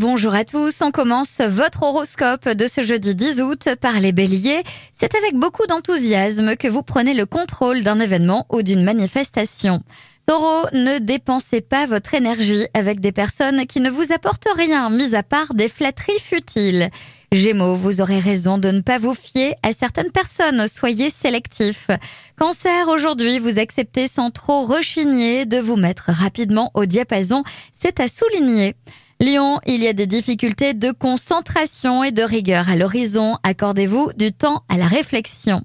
Bonjour à tous, on commence votre horoscope de ce jeudi 10 août par les béliers. C'est avec beaucoup d'enthousiasme que vous prenez le contrôle d'un événement ou d'une manifestation. Taureau, ne dépensez pas votre énergie avec des personnes qui ne vous apportent rien, mis à part des flatteries futiles. Gémeaux, vous aurez raison de ne pas vous fier à certaines personnes, soyez sélectif. Cancer, aujourd'hui, vous acceptez sans trop rechigner de vous mettre rapidement au diapason, c'est à souligner. Lion, il y a des difficultés de concentration et de rigueur à l'horizon. Accordez-vous du temps à la réflexion.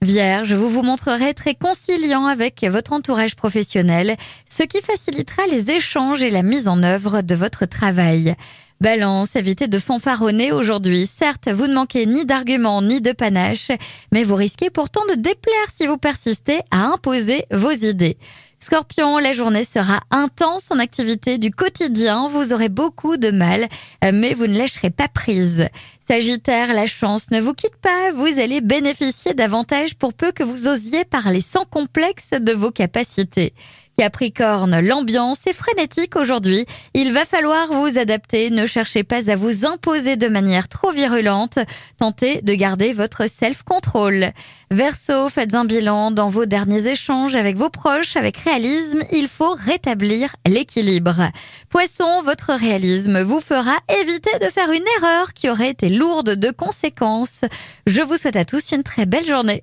Vierge, vous vous montrerez très conciliant avec votre entourage professionnel, ce qui facilitera les échanges et la mise en œuvre de votre travail. Balance, évitez de fanfaronner aujourd'hui. Certes, vous ne manquez ni d'arguments ni de panache, mais vous risquez pourtant de déplaire si vous persistez à imposer vos idées. Scorpion, la journée sera intense en activité du quotidien. Vous aurez beaucoup de mal, mais vous ne lâcherez pas prise. Sagittaire, la chance ne vous quitte pas. Vous allez bénéficier davantage pour peu que vous osiez parler sans complexe de vos capacités. Capricorne, l'ambiance est frénétique aujourd'hui. Il va falloir vous adapter. Ne cherchez pas à vous imposer de manière trop virulente. Tentez de garder votre self-control. Verseau, faites un bilan dans vos derniers échanges avec vos proches. Avec réalisme, il faut rétablir l'équilibre. Poisson, votre réalisme vous fera éviter de faire une erreur qui aurait été lourde de conséquences. Je vous souhaite à tous une très belle journée.